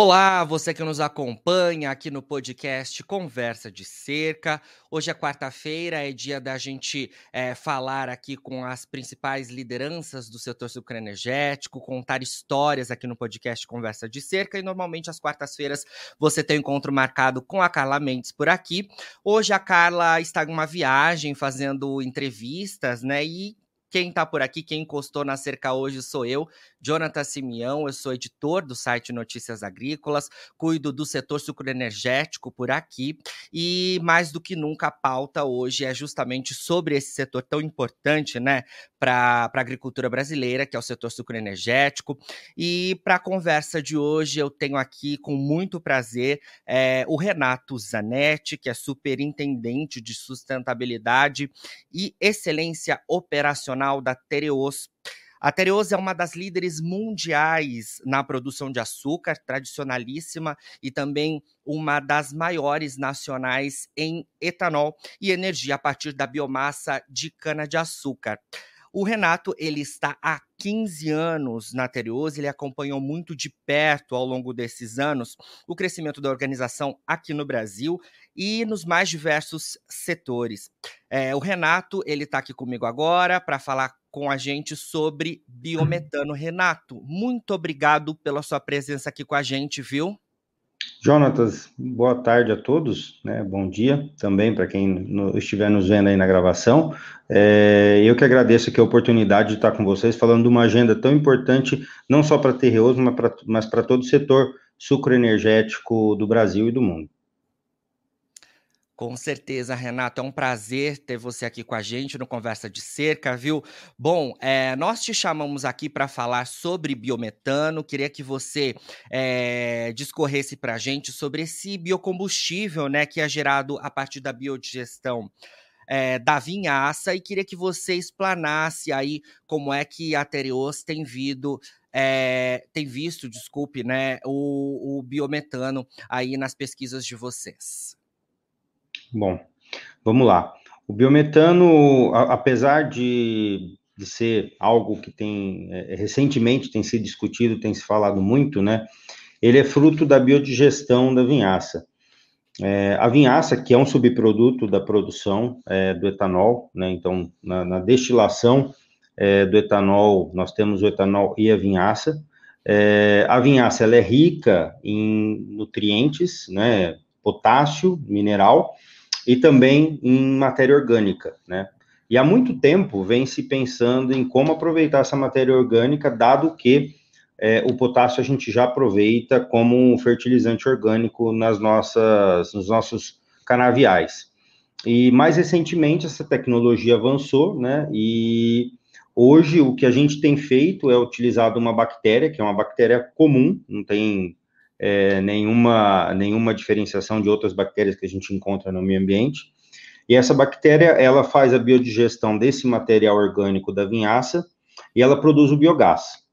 Olá, você que nos acompanha aqui no podcast Conversa de Cerca. Hoje é quarta-feira, é dia da gente é, falar aqui com as principais lideranças do setor sucroenergético, contar histórias aqui no podcast Conversa de Cerca. E normalmente às quartas-feiras você tem um encontro marcado com a Carla Mendes por aqui. Hoje a Carla está em uma viagem fazendo entrevistas, né? E quem está por aqui, quem encostou na cerca hoje sou eu, Jonathan Simeão, eu sou editor do site Notícias Agrícolas, cuido do setor sucroenergético por aqui e mais do que nunca a pauta hoje é justamente sobre esse setor tão importante, né, para a agricultura brasileira, que é o setor sucroenergético. E para a conversa de hoje eu tenho aqui com muito prazer é, o Renato Zanetti, que é superintendente de sustentabilidade e excelência operacional da Tereos. A Tereos é uma das líderes mundiais na produção de açúcar, tradicionalíssima, e também uma das maiores nacionais em etanol e energia a partir da biomassa de cana-de-açúcar. O Renato, ele está há 15 anos na Tereos, ele acompanhou muito de perto ao longo desses anos o crescimento da organização aqui no Brasil e nos mais diversos setores. É, o Renato, ele está aqui comigo agora para falar com a gente sobre biometano. Renato, muito obrigado pela sua presença aqui com a gente, viu? Jonatas, boa tarde a todos, né? Bom dia também para quem no, estiver nos vendo aí na gravação. É, eu que agradeço aqui a oportunidade de estar com vocês falando de uma agenda tão importante, não só para Terreoso, mas para todo o setor sucroenergético do Brasil e do mundo. Com certeza, Renato, é um prazer ter você aqui com a gente no Conversa de Cerca, viu? Bom, é, nós te chamamos aqui para falar sobre biometano. Queria que você é, discorresse para a gente sobre esse biocombustível, né, que é gerado a partir da biodigestão. É, da vinhaça e queria que você explanasse aí como é que a Tereos tem vindo é, tem visto, desculpe, né, o, o biometano aí nas pesquisas de vocês. Bom, vamos lá. O biometano, a, apesar de, de ser algo que tem é, recentemente tem sido discutido, tem se falado muito, né? Ele é fruto da biodigestão da vinhaça. É, a vinhaça, que é um subproduto da produção é, do etanol, né? Então, na, na destilação é, do etanol, nós temos o etanol e a vinhaça. É, a vinhaça ela é rica em nutrientes, né? Potássio, mineral, e também em matéria orgânica, né? E há muito tempo vem se pensando em como aproveitar essa matéria orgânica, dado que é, o potássio a gente já aproveita como um fertilizante orgânico nas nossas, nos nossos canaviais. E mais recentemente essa tecnologia avançou, né? E hoje o que a gente tem feito é utilizado uma bactéria, que é uma bactéria comum, não tem é, nenhuma, nenhuma diferenciação de outras bactérias que a gente encontra no meio ambiente. E essa bactéria, ela faz a biodigestão desse material orgânico da vinhaça e ela produz o biogás.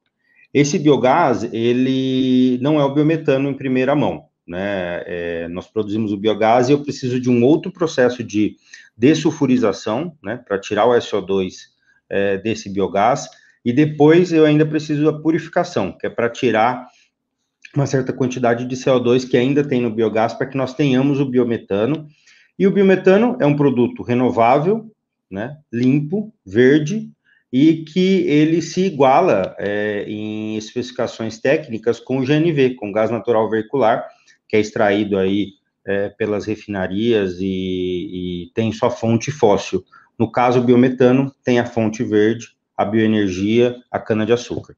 Esse biogás, ele não é o biometano em primeira mão, né? É, nós produzimos o biogás e eu preciso de um outro processo de dessulfurização, né, para tirar o SO2 é, desse biogás, e depois eu ainda preciso da purificação, que é para tirar uma certa quantidade de CO2 que ainda tem no biogás para que nós tenhamos o biometano. E o biometano é um produto renovável, né, limpo, verde, e que ele se iguala é, em especificações técnicas com o GNV, com gás natural veicular, que é extraído aí é, pelas refinarias e, e tem sua fonte fóssil. No caso, o biometano tem a fonte verde, a bioenergia, a cana-de-açúcar.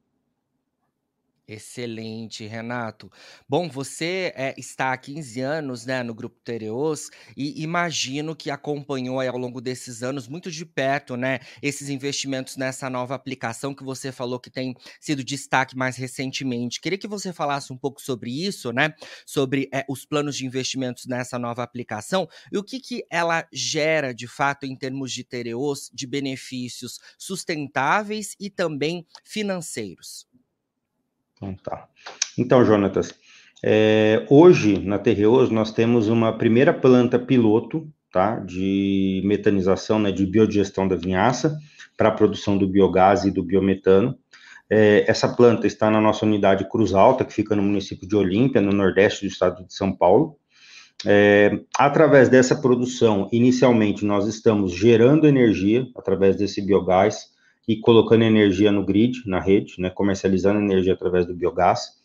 Excelente, Renato. Bom, você é, está há 15 anos né, no Grupo Tereos e imagino que acompanhou ao longo desses anos muito de perto né, esses investimentos nessa nova aplicação que você falou que tem sido destaque mais recentemente. Queria que você falasse um pouco sobre isso, né? Sobre é, os planos de investimentos nessa nova aplicação e o que, que ela gera de fato em termos de Tereos de benefícios sustentáveis e também financeiros. Então tá. Então, Jonatas, é, hoje na Terreos nós temos uma primeira planta piloto, tá, de metanização, né, de biodigestão da vinhaça para a produção do biogás e do biometano. É, essa planta está na nossa unidade Cruz Alta, que fica no município de Olímpia, no nordeste do estado de São Paulo. É, através dessa produção, inicialmente nós estamos gerando energia através desse biogás e colocando energia no grid, na rede, né, comercializando energia através do biogás.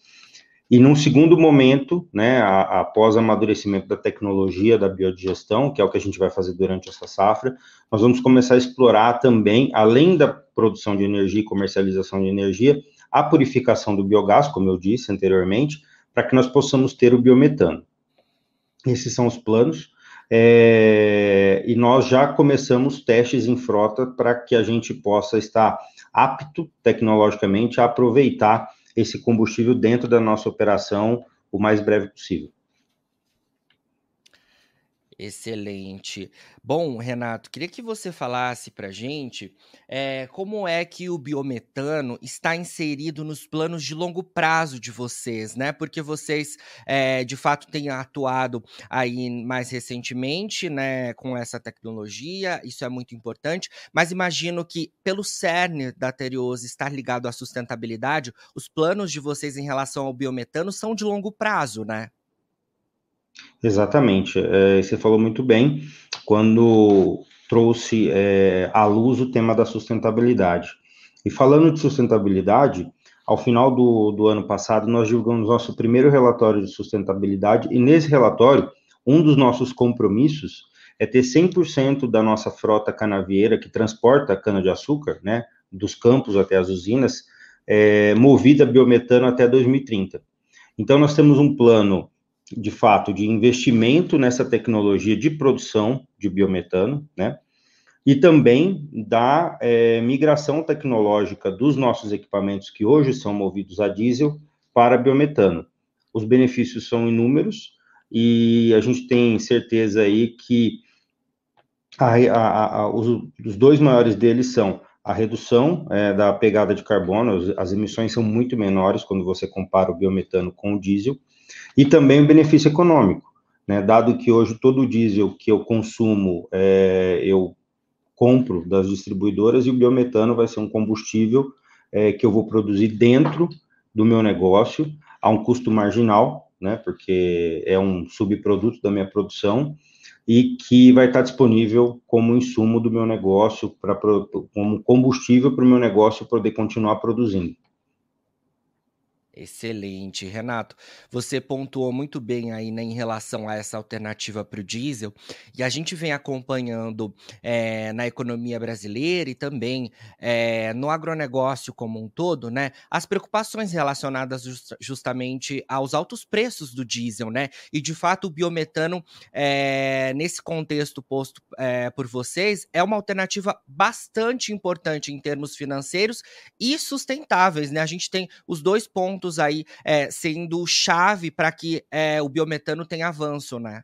E num segundo momento, né, após amadurecimento da tecnologia da biodigestão, que é o que a gente vai fazer durante essa safra, nós vamos começar a explorar também, além da produção de energia e comercialização de energia, a purificação do biogás, como eu disse anteriormente, para que nós possamos ter o biometano. Esses são os planos. É, e nós já começamos testes em frota para que a gente possa estar apto tecnologicamente a aproveitar esse combustível dentro da nossa operação o mais breve possível. Excelente. Bom, Renato, queria que você falasse para gente é, como é que o biometano está inserido nos planos de longo prazo de vocês, né? Porque vocês, é, de fato, têm atuado aí mais recentemente, né, com essa tecnologia, isso é muito importante, mas imagino que pelo cerne da Teriose estar ligado à sustentabilidade, os planos de vocês em relação ao biometano são de longo prazo, né? Exatamente. É, você falou muito bem quando trouxe é, à luz o tema da sustentabilidade. E falando de sustentabilidade, ao final do, do ano passado, nós divulgamos nosso primeiro relatório de sustentabilidade, e nesse relatório, um dos nossos compromissos é ter 100% da nossa frota canavieira que transporta cana-de-açúcar, né, dos campos até as usinas, é, movida a biometano até 2030. Então, nós temos um plano de fato, de investimento nessa tecnologia de produção de biometano, né? E também da é, migração tecnológica dos nossos equipamentos que hoje são movidos a diesel para biometano. Os benefícios são inúmeros e a gente tem certeza aí que a, a, a, os, os, dois maiores deles são a redução é, da pegada de carbono, as emissões são muito menores quando você compara o biometano com o diesel, e também o benefício econômico, né? Dado que hoje todo o diesel que eu consumo, é, eu compro das distribuidoras e o biometano vai ser um combustível é, que eu vou produzir dentro do meu negócio a um custo marginal, né? Porque é um subproduto da minha produção e que vai estar disponível como insumo do meu negócio para como combustível para o meu negócio poder continuar produzindo. Excelente, Renato. Você pontuou muito bem aí né, em relação a essa alternativa para o diesel, e a gente vem acompanhando é, na economia brasileira e também é, no agronegócio como um todo, né, as preocupações relacionadas just, justamente aos altos preços do diesel, né? E de fato o biometano, é, nesse contexto posto por vocês, é uma alternativa bastante importante em termos financeiros e sustentáveis, né? A gente tem os dois pontos pontos aí é, sendo chave para que é, o biometano tenha avanço, né?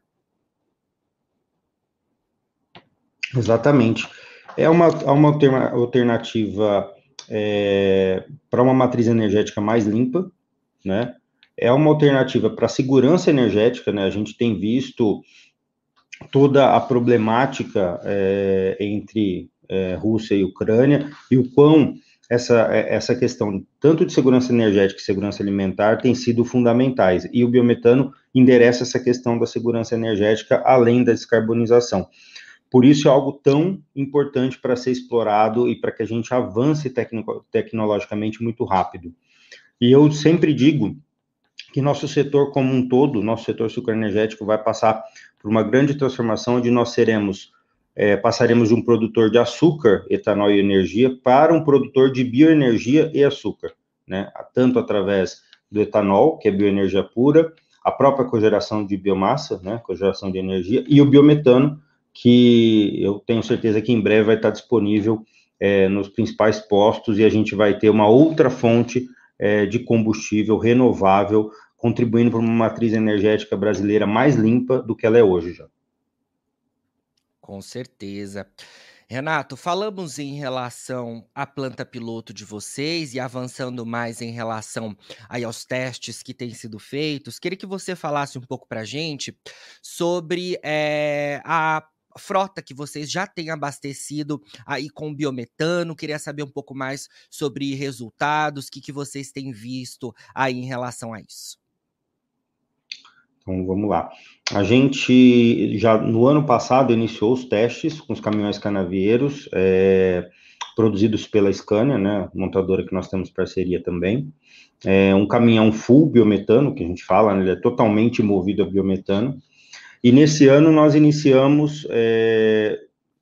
Exatamente. É uma, é uma alternativa é, para uma matriz energética mais limpa, né? É uma alternativa para segurança energética, né? A gente tem visto toda a problemática é, entre é, Rússia e Ucrânia e o quão essa, é, essa questão, tanto de segurança energética e segurança alimentar, tem sido fundamentais. E o biometano endereça essa questão da segurança energética, além da descarbonização. Por isso é algo tão importante para ser explorado e para que a gente avance tecno, tecnologicamente muito rápido. E eu sempre digo que nosso setor como um todo, nosso setor sucroenergético, vai passar por uma grande transformação, onde nós seremos é, passaremos de um produtor de açúcar, etanol e energia para um produtor de bioenergia e açúcar, né? Tanto através do etanol, que é bioenergia pura, a própria cogeração de biomassa, né? Cogeração de energia, e o biometano, que eu tenho certeza que em breve vai estar disponível é, nos principais postos e a gente vai ter uma outra fonte é, de combustível renovável, contribuindo para uma matriz energética brasileira mais limpa do que ela é hoje já. Com certeza. Renato, falamos em relação à planta piloto de vocês e avançando mais em relação aí aos testes que têm sido feitos. Queria que você falasse um pouco para a gente sobre é, a frota que vocês já têm abastecido aí com biometano. Queria saber um pouco mais sobre resultados, o que, que vocês têm visto aí em relação a isso. Então vamos lá. A gente já no ano passado iniciou os testes com os caminhões canavieiros é, produzidos pela Scania, né, montadora que nós temos parceria também. É um caminhão full biometano, que a gente fala, né, ele é totalmente movido a biometano. E nesse ano nós iniciamos, é,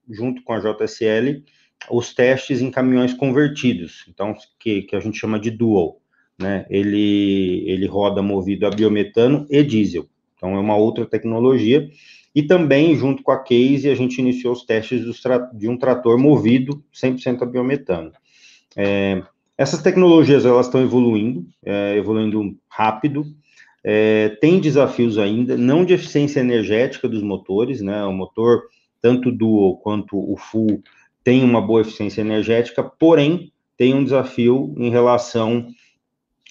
junto com a JSL, os testes em caminhões convertidos, então que, que a gente chama de dual, né? Ele ele roda movido a biometano e diesel. Então, é uma outra tecnologia. E também, junto com a Case, a gente iniciou os testes de um trator movido 100% a biometano. É, essas tecnologias, elas estão evoluindo, é, evoluindo rápido, é, tem desafios ainda, não de eficiência energética dos motores, né, o motor, tanto dual quanto o full, tem uma boa eficiência energética, porém, tem um desafio em relação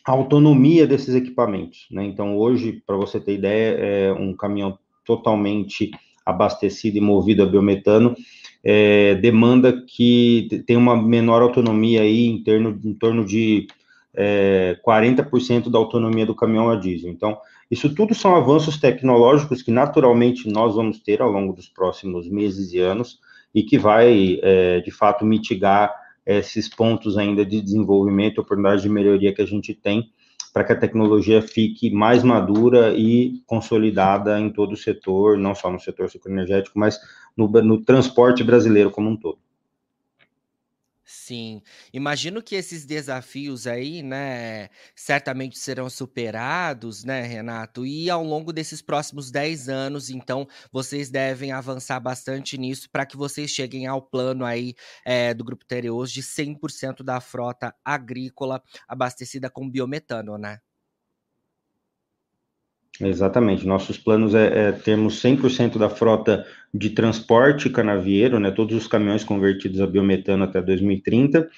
a autonomia desses equipamentos. Né? Então, hoje, para você ter ideia, é um caminhão totalmente abastecido e movido a biometano é, demanda que tem uma menor autonomia aí em, em torno de é, 40% da autonomia do caminhão a diesel. Então, isso tudo são avanços tecnológicos que naturalmente nós vamos ter ao longo dos próximos meses e anos e que vai, é, de fato, mitigar esses pontos ainda de desenvolvimento, oportunidades de melhoria que a gente tem para que a tecnologia fique mais madura e consolidada em todo o setor, não só no setor energético, mas no, no transporte brasileiro como um todo. Sim, imagino que esses desafios aí, né, certamente serão superados, né, Renato? E ao longo desses próximos 10 anos, então, vocês devem avançar bastante nisso para que vocês cheguem ao plano aí é, do Grupo Tereos de 100% da frota agrícola abastecida com biometano, né? Exatamente. Nossos planos é, é termos 100% da frota de transporte canavieiro, né, todos os caminhões convertidos a biometano até 2030.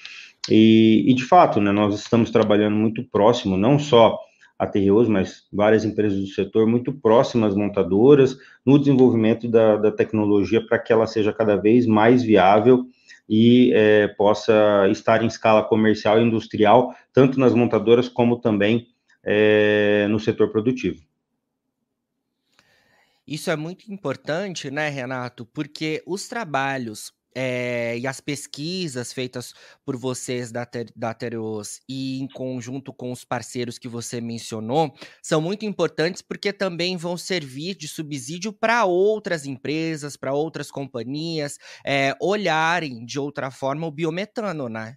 E, e de fato, né, nós estamos trabalhando muito próximo, não só a Terreus, mas várias empresas do setor muito próximas montadoras no desenvolvimento da, da tecnologia para que ela seja cada vez mais viável e é, possa estar em escala comercial e industrial, tanto nas montadoras como também é, no setor produtivo. Isso é muito importante, né, Renato? Porque os trabalhos é, e as pesquisas feitas por vocês da, da Tereos e em conjunto com os parceiros que você mencionou são muito importantes porque também vão servir de subsídio para outras empresas, para outras companhias é, olharem de outra forma o biometano, né?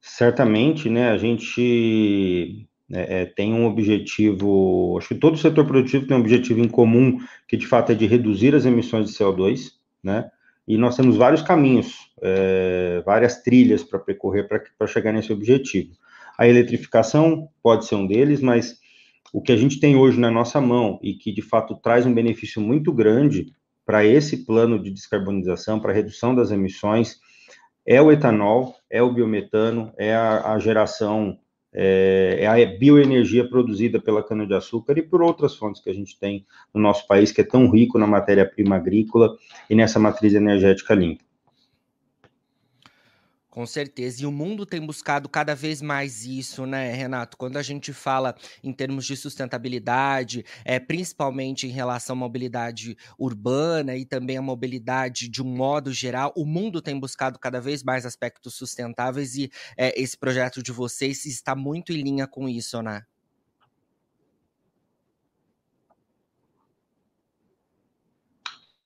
Certamente, né? A gente é, é, tem um objetivo, acho que todo o setor produtivo tem um objetivo em comum, que de fato é de reduzir as emissões de CO2, né? E nós temos vários caminhos, é, várias trilhas para percorrer para chegar nesse objetivo. A eletrificação pode ser um deles, mas o que a gente tem hoje na nossa mão e que de fato traz um benefício muito grande para esse plano de descarbonização, para redução das emissões, é o etanol, é o biometano, é a, a geração é, é, a bioenergia produzida pela cana-de-açúcar e por outras fontes que a gente tem no nosso país, que é tão rico na matéria-prima agrícola e nessa matriz energética limpa. Com certeza. E o mundo tem buscado cada vez mais isso, né, Renato? Quando a gente fala em termos de sustentabilidade, é, principalmente em relação à mobilidade urbana e também à mobilidade de um modo geral, o mundo tem buscado cada vez mais aspectos sustentáveis e é, esse projeto de vocês está muito em linha com isso, né?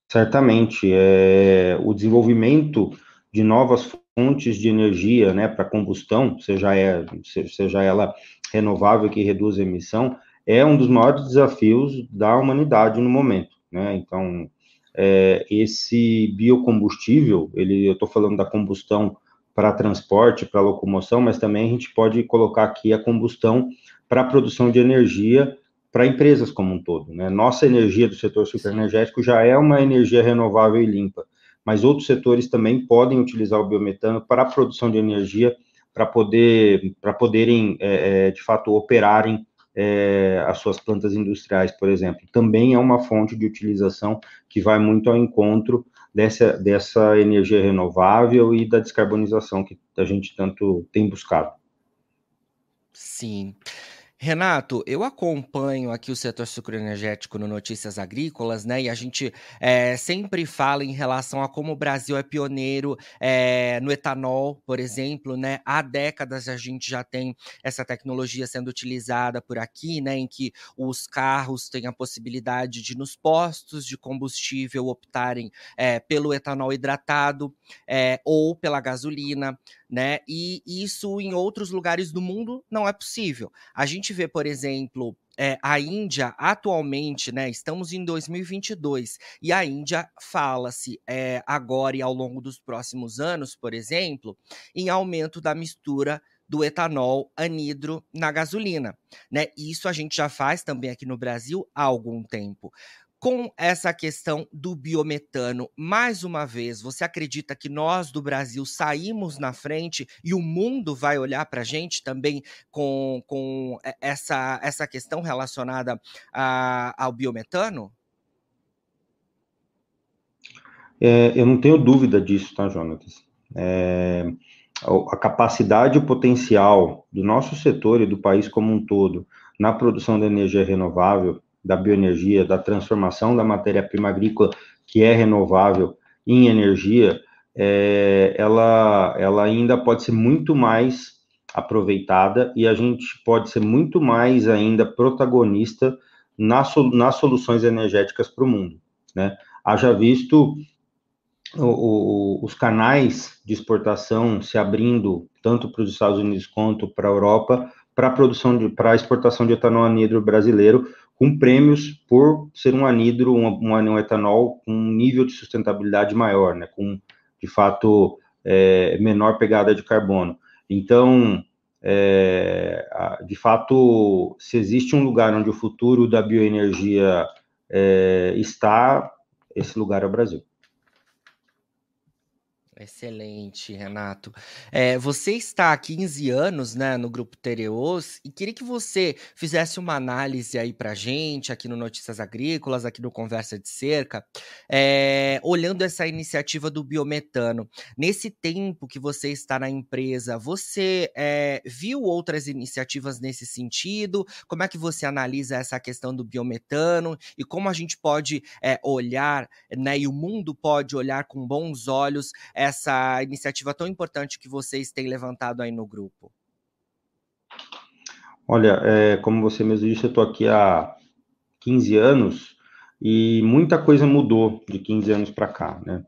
Certamente. É, o desenvolvimento de novas fontes de energia, né, para combustão, seja, é, seja ela renovável que reduz a emissão, é um dos maiores desafios da humanidade no momento, né? Então, é, esse biocombustível, ele, eu estou falando da combustão para transporte, para locomoção, mas também a gente pode colocar aqui a combustão para produção de energia para empresas como um todo, né? Nossa energia do setor superenergético já é uma energia renovável e limpa mas outros setores também podem utilizar o biometano para a produção de energia, para poder, para poderem, é, é, de fato, operarem é, as suas plantas industriais, por exemplo, também é uma fonte de utilização que vai muito ao encontro dessa, dessa energia renovável e da descarbonização que a gente tanto tem buscado. Sim. Renato, eu acompanho aqui o setor sucroenergético no Notícias Agrícolas, né? E a gente é, sempre fala em relação a como o Brasil é pioneiro é, no etanol, por exemplo, né? Há décadas a gente já tem essa tecnologia sendo utilizada por aqui, né? Em que os carros têm a possibilidade de, nos postos de combustível, optarem é, pelo etanol hidratado ou pela gasolina né? E isso em outros lugares do mundo não é possível. A gente vê, por exemplo, é, a Índia atualmente, né? Estamos em 2022 e a Índia fala-se é, agora e ao longo dos próximos anos, por exemplo, em aumento da mistura do etanol anidro na gasolina, né? Isso a gente já faz também aqui no Brasil há algum tempo com essa questão do biometano, mais uma vez, você acredita que nós do Brasil saímos na frente e o mundo vai olhar para a gente também com, com essa, essa questão relacionada a, ao biometano? É, eu não tenho dúvida disso, tá, Jonatas? É, a capacidade e o potencial do nosso setor e do país como um todo na produção de energia renovável da bioenergia, da transformação da matéria-prima agrícola, que é renovável, em energia, é, ela, ela ainda pode ser muito mais aproveitada e a gente pode ser muito mais ainda protagonista nas, nas soluções energéticas para o mundo, né? Haja visto o, o, os canais de exportação se abrindo tanto para os Estados Unidos quanto para a Europa para produção de para exportação de etanol anidro brasileiro, com prêmios por ser um anidro, um, um, etanol com um nível de sustentabilidade maior, né, com, de fato, é, menor pegada de carbono. Então, é, de fato, se existe um lugar onde o futuro da bioenergia é, está, esse lugar é o Brasil. Excelente, Renato. É, você está há 15 anos, né, no Grupo Tereos e queria que você fizesse uma análise aí para gente, aqui no Notícias Agrícolas, aqui no Conversa de Cerca, é, olhando essa iniciativa do biometano. Nesse tempo que você está na empresa, você é, viu outras iniciativas nesse sentido? Como é que você analisa essa questão do biometano e como a gente pode olhar, né, e o mundo pode olhar com bons olhos essa iniciativa tão importante que vocês têm levantado aí no grupo? Olha, é, como você mesmo disse, eu estou aqui há 15 anos e muita coisa mudou de 15 anos para cá, né?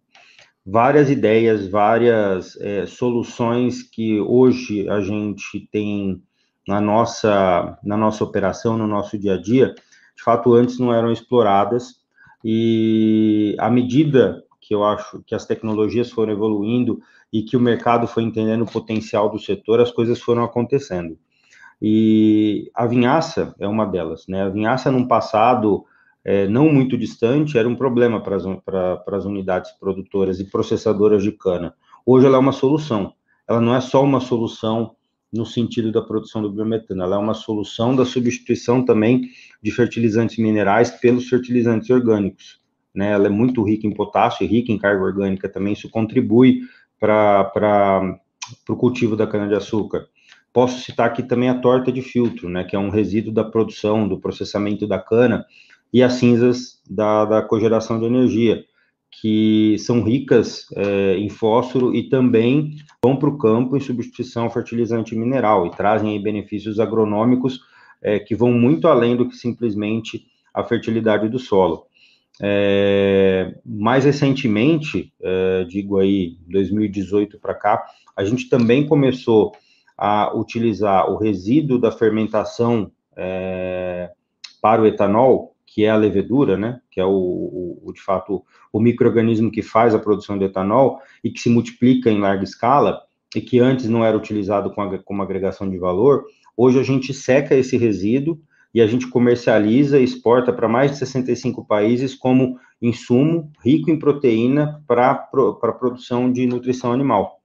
Várias ideias, várias é, soluções que hoje a gente tem na nossa, na nossa operação, no nosso dia a dia, de fato, antes não eram exploradas, e à medida que eu acho que as tecnologias foram evoluindo e que o mercado foi entendendo o potencial do setor, as coisas foram acontecendo. E a vinhaça é uma delas, né? A vinhaça, num passado é, não muito distante, era um problema para as, para as unidades produtoras e processadoras de cana. Hoje ela é uma solução. Ela não é só uma solução no sentido da produção do biometano, ela é uma solução da substituição também de fertilizantes minerais pelos fertilizantes orgânicos né? Ela é muito rica em potássio, rica em carga orgânica também, isso contribui para o cultivo da cana-de-açúcar. Posso citar aqui também a torta de filtro, né, que é um resíduo da produção, do processamento da cana, e as cinzas da, da cogeração de energia, que são ricas é, em fósforo e também vão para o campo em substituição ao fertilizante mineral e trazem benefícios agronômicos é, que vão muito além do que simplesmente a fertilidade do solo. É, mais recentemente, é, digo aí, 2018 para cá, a gente também começou a utilizar o resíduo da fermentação é, para o etanol, que é a levedura, né, que é o, o, de fato o microorganismo que faz a produção de etanol e que se multiplica em larga escala e que antes não era utilizado com como agregação de valor. Hoje a gente seca esse resíduo e a gente comercializa e exporta para mais de 65 países como insumo rico em proteína para a produção de nutrição animal.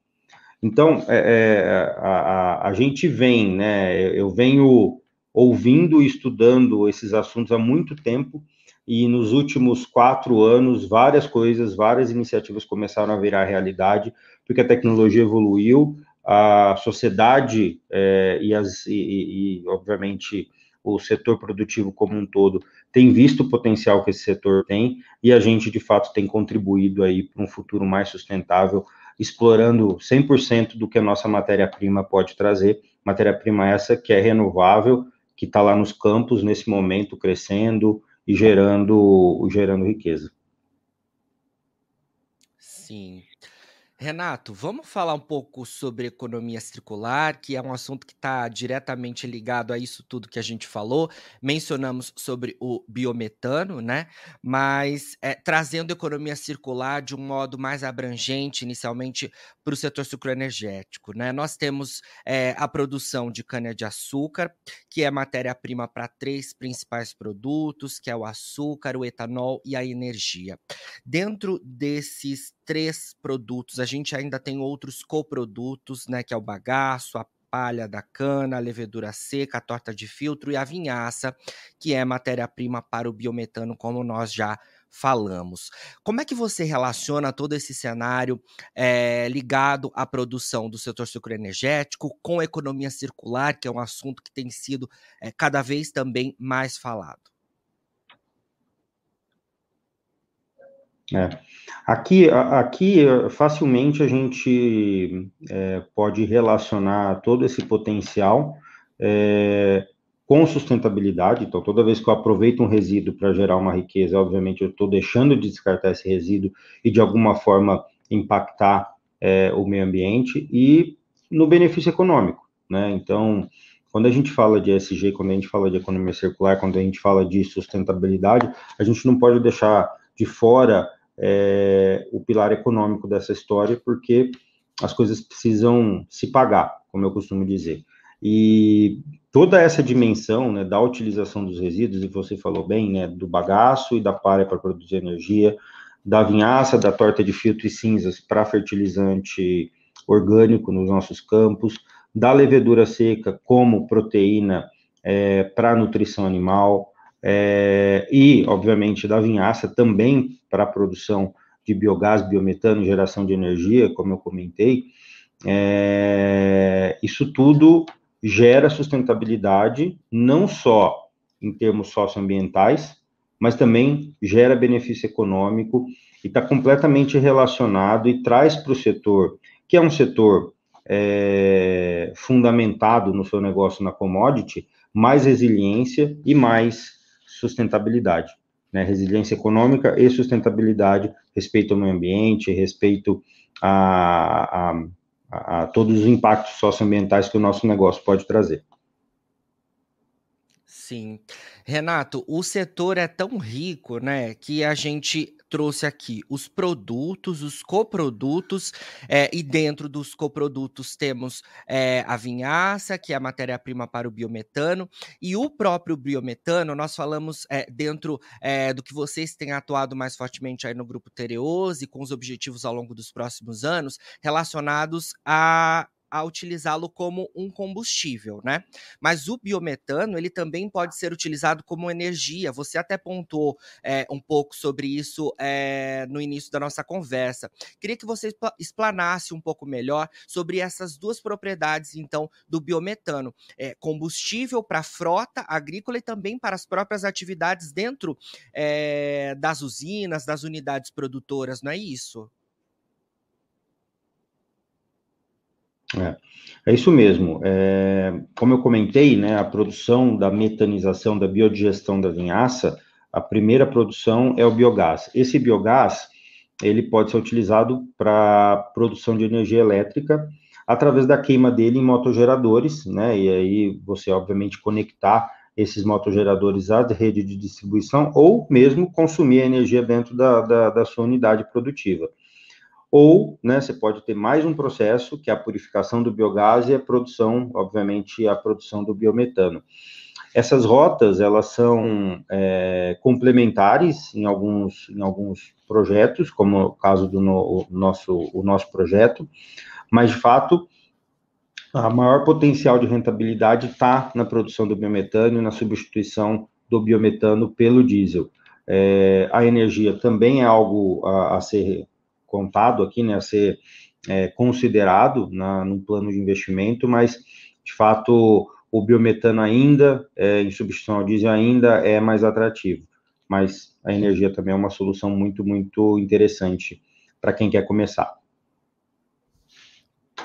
Então, é, é, a, a, a, gente vem, né, eu venho ouvindo e estudando esses assuntos há muito tempo, e nos últimos quatro anos, várias coisas, várias iniciativas começaram a virar realidade, porque a tecnologia evoluiu, a sociedade é, e, as, e, e, obviamente, o setor produtivo como um todo tem visto o potencial que esse setor tem, e a gente, de fato, tem contribuído aí para um futuro mais sustentável, explorando 100% do que a nossa matéria-prima pode trazer, matéria-prima essa que é renovável, que está lá nos campos nesse momento crescendo e gerando, gerando riqueza. Sim. Renato, vamos falar um pouco sobre economia circular, que é um assunto que está diretamente ligado a isso tudo que a gente falou. Mencionamos sobre o biometano, né? Mas é, trazendo economia circular de um modo mais abrangente, inicialmente para o setor sucroenergético, né? Nós temos é, a produção de cana-de-açúcar, que é matéria-prima para três principais produtos, que é o açúcar, o etanol e a energia. Dentro desses três produtos. A gente ainda tem outros coprodutos, né, que é o bagaço, a palha da cana, a levedura seca, a torta de filtro e a vinhaça, que é matéria-prima para o biometano, como nós já falamos. Como é que você relaciona todo esse cenário é, ligado à produção do setor sucroenergético com a economia circular, que é um assunto que tem sido é, cada vez também mais falado? É. Aqui, aqui, facilmente a gente é, pode relacionar todo esse potencial é, com sustentabilidade. Então, toda vez que eu aproveito um resíduo para gerar uma riqueza, obviamente eu estou deixando de descartar esse resíduo e de alguma forma impactar o meio ambiente e no benefício econômico, né? Então, quando a gente fala de ESG, quando a gente fala de economia circular, quando a gente fala de sustentabilidade, a gente não pode deixar de fora é, o pilar econômico dessa história, porque as coisas precisam se pagar, como eu costumo dizer. E toda essa dimensão né, da utilização dos resíduos, e você falou bem, né, do bagaço e da palha para produzir energia, da vinhaça, da torta de filtro e cinzas para fertilizante orgânico nos nossos campos, da levedura seca como proteína é, para nutrição animal, é, e, obviamente, da vinhaça também para a produção de biogás, biometano, geração de energia, como eu comentei, é, isso tudo gera sustentabilidade, não só em termos socioambientais, mas também gera benefício econômico e está completamente relacionado e traz para o setor, que é um setor é, fundamentado no seu negócio na commodity, mais resiliência e mais sustentabilidade, né? Resiliência econômica e sustentabilidade, respeito ao meio ambiente, respeito a, a, a todos os impactos socioambientais que o nosso negócio pode trazer. Sim. Renato, o setor é tão rico, né, que a gente trouxe aqui os produtos, os coprodutos, é, e dentro dos coprodutos temos é, a vinhaça, que é a matéria-prima para o biometano, e o próprio biometano, nós falamos é, dentro do que vocês têm atuado mais fortemente aí no Grupo Tereose, com os objetivos ao longo dos próximos anos, relacionados a a utilizá-lo como um combustível, né? Mas o biometano ele também pode ser utilizado como energia. Você até pontuou é, um pouco sobre isso é, no início da nossa conversa. Queria que você explanasse um pouco melhor sobre essas duas propriedades, então, do biometano: é, combustível para frota agrícola e também para as próprias atividades dentro das usinas, das unidades produtoras, não é isso? É, é isso mesmo. É, como eu comentei, né, a produção da metanização, da biodigestão da vinhaça, a primeira produção é o biogás. Esse biogás, ele pode ser utilizado para produção de energia elétrica através da queima dele em motogeradores, né, e aí você, obviamente, conectar esses motogeradores à rede de distribuição ou mesmo consumir a energia dentro da, da, da sua unidade produtiva ou né, você pode ter mais um processo, que é a purificação do biogás e a produção, obviamente, a produção do biometano. Essas rotas, elas são é, complementares em alguns, em alguns projetos, como o caso do no, o nosso, o nosso projeto, mas, de fato, A maior potencial de rentabilidade está na produção do biometano e na substituição do biometano pelo diesel. É, a energia também é algo a, a ser contado aqui, né, a ser é, considerado na, no plano de investimento, mas, de fato, o biometano ainda, é, em substituição ao diesel, ainda é mais atrativo. Mas a energia também é uma solução muito, muito interessante para quem quer começar.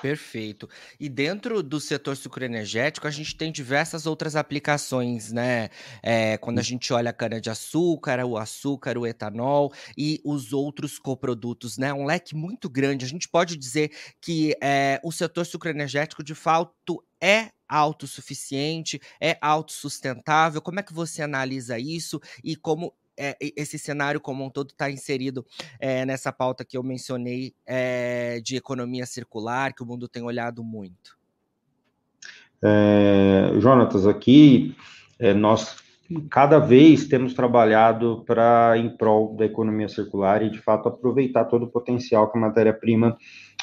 Perfeito. E dentro do setor sucroenergético, a gente tem diversas outras aplicações, né? É, quando a gente olha a cana-de-açúcar, o açúcar, o etanol e os outros coprodutos, né? Um leque muito grande. A gente pode dizer que é, o setor sucroenergético, de fato, é autossuficiente, é autossustentável? Como é que você analisa isso e como é, esse cenário como um todo está inserido é, nessa pauta que eu mencionei é, de economia circular, que o mundo tem olhado muito? Jonatas, aqui nós cada vez temos trabalhado para em prol da economia circular e de fato aproveitar todo o potencial que a matéria-prima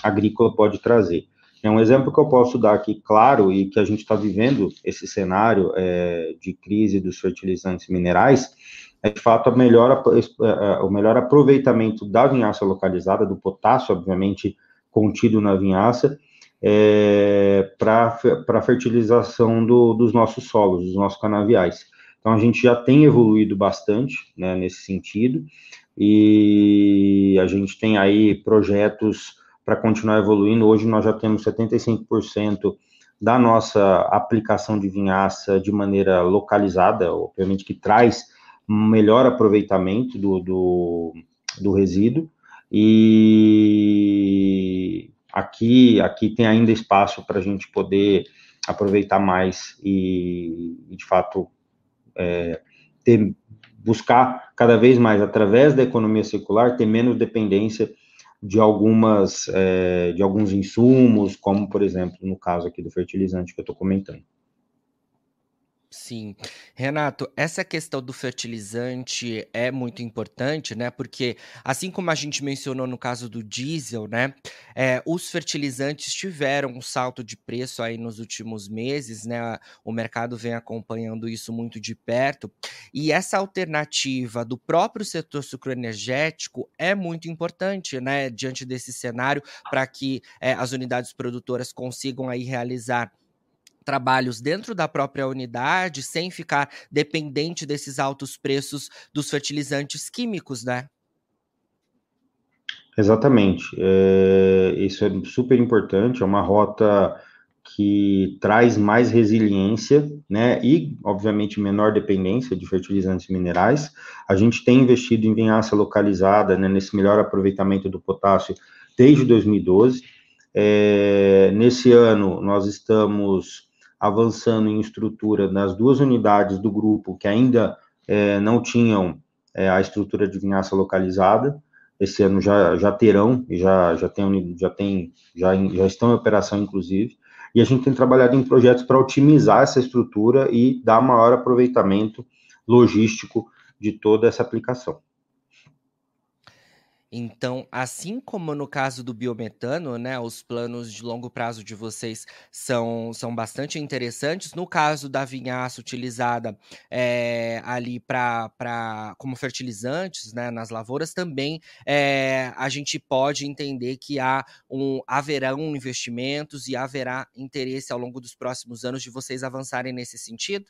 agrícola pode trazer. É um exemplo que eu posso dar aqui, claro, e que a gente está vivendo esse cenário é, de crise dos fertilizantes minerais, é de fato a melhor, o melhor aproveitamento da vinhaça localizada, do potássio, obviamente, contido na vinhaça, é, para a fertilização do, dos nossos solos, dos nossos canaviais. Então, a gente já tem evoluído bastante né, nesse sentido, e a gente tem aí projetos para continuar evoluindo. Hoje nós já temos 75% da nossa aplicação de vinhaça de maneira localizada, obviamente que traz um melhor aproveitamento do, do, do resíduo e aqui, aqui tem ainda espaço para a gente poder aproveitar mais e, e de fato, é, ter, buscar cada vez mais, através da economia circular, ter menos dependência de algumas, é, de alguns insumos, como, por exemplo, no caso aqui do fertilizante que eu estou comentando. Sim. Renato, essa questão do fertilizante é muito importante, né? Porque, assim como a gente mencionou no caso do diesel, né? É, os fertilizantes tiveram um salto de preço aí nos últimos meses, né? O mercado vem acompanhando isso muito de perto. E essa alternativa do próprio setor sucroenergético é muito importante, né? Diante desse cenário, para que é, as unidades produtoras consigam aí realizar trabalhos dentro da própria unidade sem ficar dependente desses altos preços dos fertilizantes químicos, né? Exatamente. É, isso é super importante, é uma rota que traz mais resiliência, né, e, obviamente, menor dependência de fertilizantes minerais. A gente tem investido em vinhaça localizada, né, nesse melhor aproveitamento do potássio desde 2012. É, nesse ano, nós estamos avançando em estrutura nas duas unidades do grupo que ainda é, não tinham é, a estrutura de vinhaça localizada. Esse ano já, já terão, já, já, tem, já, tem, já, já estão em operação, inclusive. E a gente tem trabalhado em projetos para otimizar essa estrutura e dar maior aproveitamento logístico de toda essa aplicação. Então, assim como no caso do biometano, né, os planos de longo prazo de vocês são, são bastante interessantes. No caso da vinhaça utilizada é, ali para como fertilizantes né, nas lavouras, também é, a gente pode entender que há um, haverão investimentos e haverá interesse ao longo dos próximos anos de vocês avançarem nesse sentido?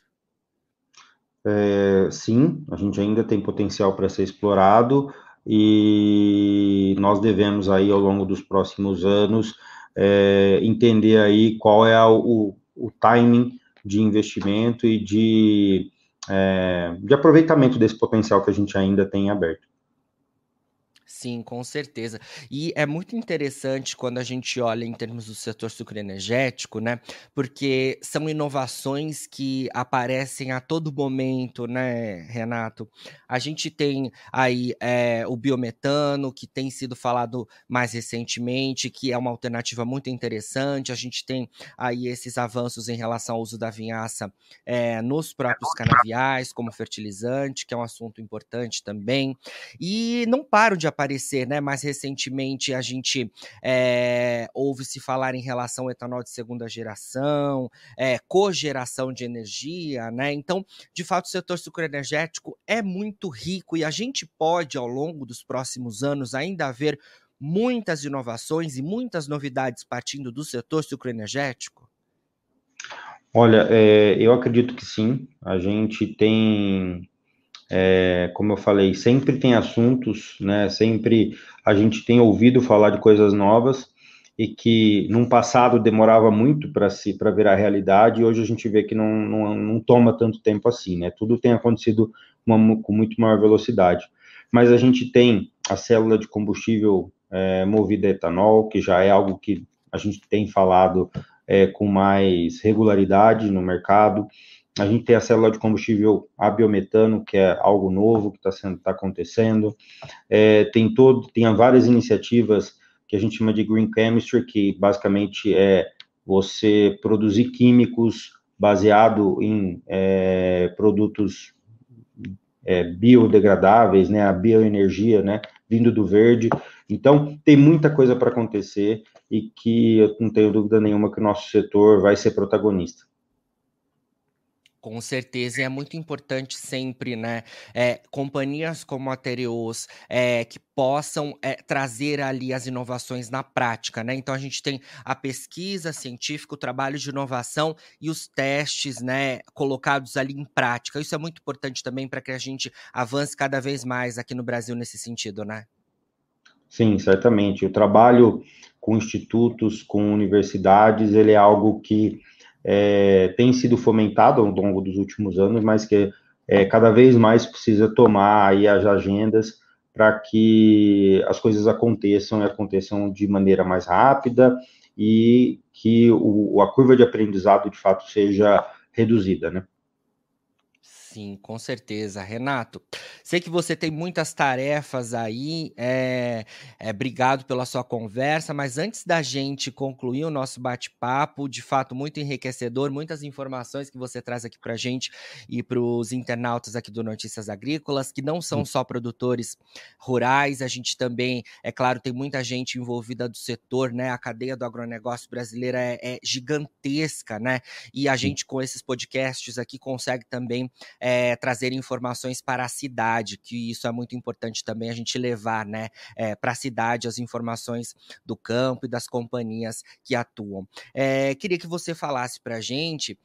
É, sim, a gente ainda tem potencial para ser explorado e nós devemos aí ao longo dos próximos anos é, entender aí qual é o, o timing de investimento e de, é, de aproveitamento desse potencial que a gente ainda tem aberto. Sim, com certeza. E é muito interessante quando a gente olha em termos do setor sucroenergético, né? Porque são inovações que aparecem a todo momento, né, Renato? A gente tem aí é, o biometano, que tem sido falado mais recentemente, que é uma alternativa muito interessante. A gente tem aí esses avanços em relação ao uso da vinhaça é, nos próprios canaviais, como fertilizante, que é um assunto importante também. E não param de aparecer aparecer, né? Mais recentemente a gente é, ouve se falar em relação ao etanol de segunda geração, é, cogeração de energia, né? Então, de fato, o setor sucroenergético é muito rico e a gente pode, ao longo dos próximos anos, ainda ver muitas inovações e muitas novidades partindo do setor sucroenergético? Olha, é, eu acredito que sim. A gente tem, é, como eu falei, sempre tem assuntos, né? Sempre a gente tem ouvido falar de coisas novas e que num passado demorava muito para se para virar realidade. E hoje a gente vê que não, não, não toma tanto tempo assim, né? Tudo tem acontecido uma, com muito maior velocidade. Mas a gente tem a célula de combustível é, movida a etanol, que já é algo que a gente tem falado é, com mais regularidade no mercado. A gente tem a célula de combustível a biometano, que é algo novo que está tá acontecendo. É, tem todo, tem várias iniciativas que a gente chama de green chemistry, que basicamente é você produzir químicos baseado em é, produtos é, biodegradáveis, né, a bioenergia, né, vindo do verde. Então, tem muita coisa para acontecer e que eu não tenho dúvida nenhuma que o nosso setor vai ser protagonista. Com certeza, e é muito importante sempre, né, é, companhias como a Tereos é, que possam é, trazer ali as inovações na prática, né? Então a gente tem a pesquisa científica, o trabalho de inovação e os testes, né, colocados ali em prática. Isso é muito importante também para que a gente avance cada vez mais aqui no Brasil nesse sentido, né? Sim, certamente. O trabalho com institutos, com universidades, ele é algo que é, tem sido fomentado ao longo dos últimos anos, mas que é, cada vez mais precisa tomar aí as agendas para que as coisas aconteçam e aconteçam de maneira mais rápida e que o, a curva de aprendizado de fato seja reduzida, né? Sim, com certeza. Renato, sei que você tem muitas tarefas aí, é, é, obrigado pela sua conversa, mas antes da gente concluir o nosso bate-papo, de fato muito enriquecedor, muitas informações que você traz aqui para a gente e para os internautas aqui do Notícias Agrícolas, que não são só produtores rurais, a gente também, é claro, tem muita gente envolvida do setor, né? A cadeia do agronegócio brasileira é, é gigantesca, né? E a gente, com esses podcasts aqui, consegue também é, trazer informações para a cidade, que isso é muito importante também a gente levar né, é, para a cidade as informações do campo e das companhias que atuam. É, queria que você falasse para a gente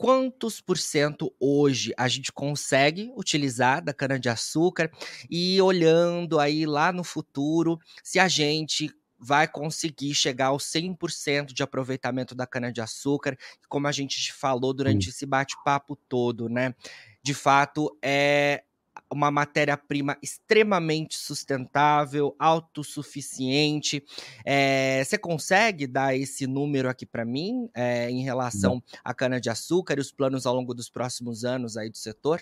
quantos por cento hoje a gente consegue utilizar da cana-de-açúcar e olhando aí lá no futuro, se a gente vai conseguir chegar aos 100% de aproveitamento da cana-de-açúcar, como a gente falou durante esse bate-papo todo, né? De fato, é uma matéria-prima extremamente sustentável, autossuficiente. É, você consegue dar esse número aqui para mim é, em relação à cana-de-açúcar e os planos ao longo dos próximos anos aí do setor?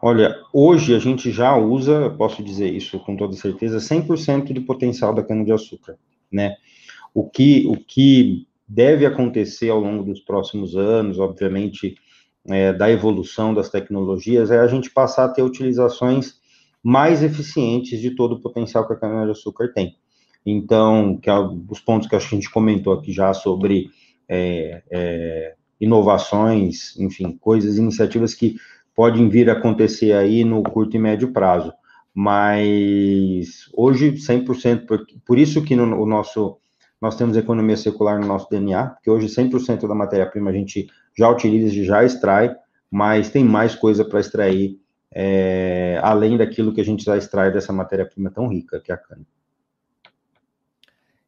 Olha, hoje a gente já usa, posso dizer isso com toda certeza, 100% do potencial da cana-de-açúcar, né? O que, o que deve acontecer ao longo dos próximos anos, obviamente, é, da evolução das tecnologias, é a gente passar a ter utilizações mais eficientes de todo o potencial que a cana-de-açúcar tem. Então, que é os pontos que a gente comentou aqui já sobre é, é, inovações, enfim, coisas, iniciativas que podem vir a acontecer aí no curto e médio prazo. Mas hoje, 100%, por, por isso que no, o nosso, nós temos economia circular no nosso DNA, porque hoje 100% da matéria-prima a gente já utiliza, já extrai, mas tem mais coisa para extrair, é, além daquilo que a gente já extrai dessa matéria-prima tão rica que é a cana.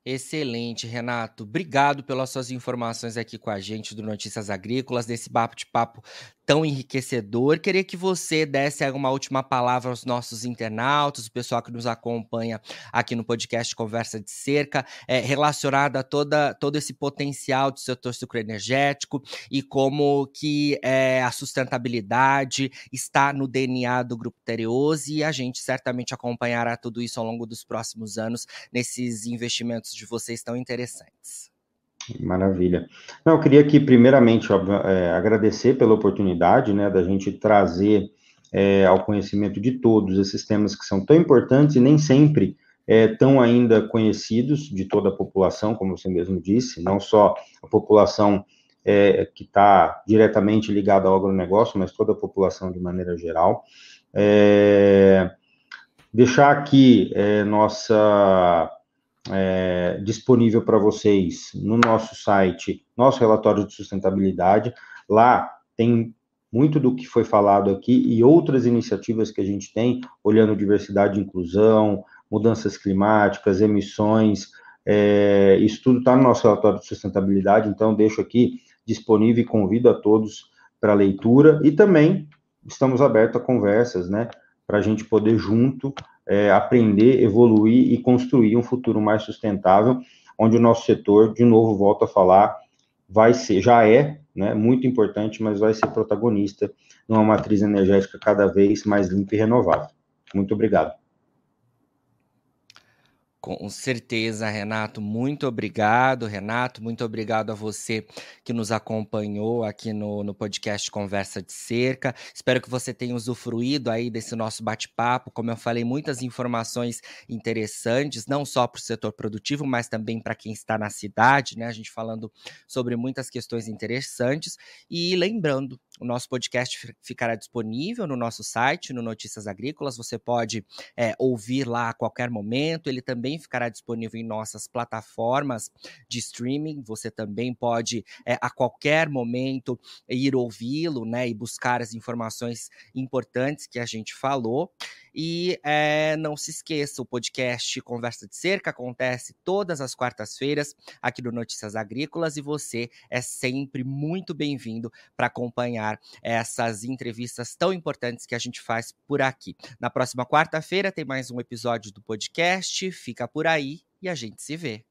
Excelente, Renato. Obrigado pelas suas informações aqui com a gente do Notícias Agrícolas, desse bate-papo tão enriquecedor. Queria que você desse alguma última palavra aos nossos internautas, o pessoal que nos acompanha aqui no podcast Conversa de Cerca, é, relacionada a toda, todo esse potencial do setor sucroenergético e como que é, a sustentabilidade está no DNA do Grupo Tereose e a gente certamente acompanhará tudo isso ao longo dos próximos anos nesses investimentos de vocês tão interessantes. Maravilha. Não, eu queria aqui, primeiramente, é, agradecer pela oportunidade, né, da gente trazer é, ao conhecimento de todos esses temas que são tão importantes e nem sempre é, tão ainda conhecidos de toda a população, como você mesmo disse, não só a população é, que está diretamente ligada ao agronegócio, mas toda a população de maneira geral. É, deixar aqui é, nossa é, disponível para vocês no nosso site, nosso relatório de sustentabilidade. Lá tem muito do que foi falado aqui e outras iniciativas que a gente tem, olhando diversidade e inclusão, mudanças climáticas, emissões, é, isso tudo está no nosso relatório de sustentabilidade, então deixo aqui disponível e convido a todos para leitura e também estamos abertos a conversas, né, para a gente poder junto é, aprender, evoluir e construir um futuro mais sustentável, onde o nosso setor, de novo, volto a falar, vai ser, já é, né, muito importante, mas vai ser protagonista numa matriz energética cada vez mais limpa e renovável. Muito obrigado. Com certeza, Renato. Muito obrigado, Renato. Muito obrigado a você que nos acompanhou aqui no, no podcast Conversa de Cerca. Espero que você tenha usufruído aí desse nosso bate-papo. Como eu falei, muitas informações interessantes, não só para o setor produtivo, mas também para quem está na cidade, né? A gente falando sobre muitas questões interessantes. E lembrando, o nosso podcast ficará disponível no nosso site, no Notícias Agrícolas. Você pode é, ouvir lá a qualquer momento. Ele também ficará disponível em nossas plataformas de streaming. Você também pode, é, a qualquer momento, ir ouvi-lo né, e buscar as informações importantes que a gente falou. E é, não se esqueça, o podcast Conversa de Cerca acontece todas as quartas-feiras aqui no Notícias Agrícolas e você é sempre muito bem-vindo para acompanhar essas entrevistas tão importantes que a gente faz por aqui. Na próxima quarta-feira tem mais um episódio do podcast. Fica por aí e a gente se vê.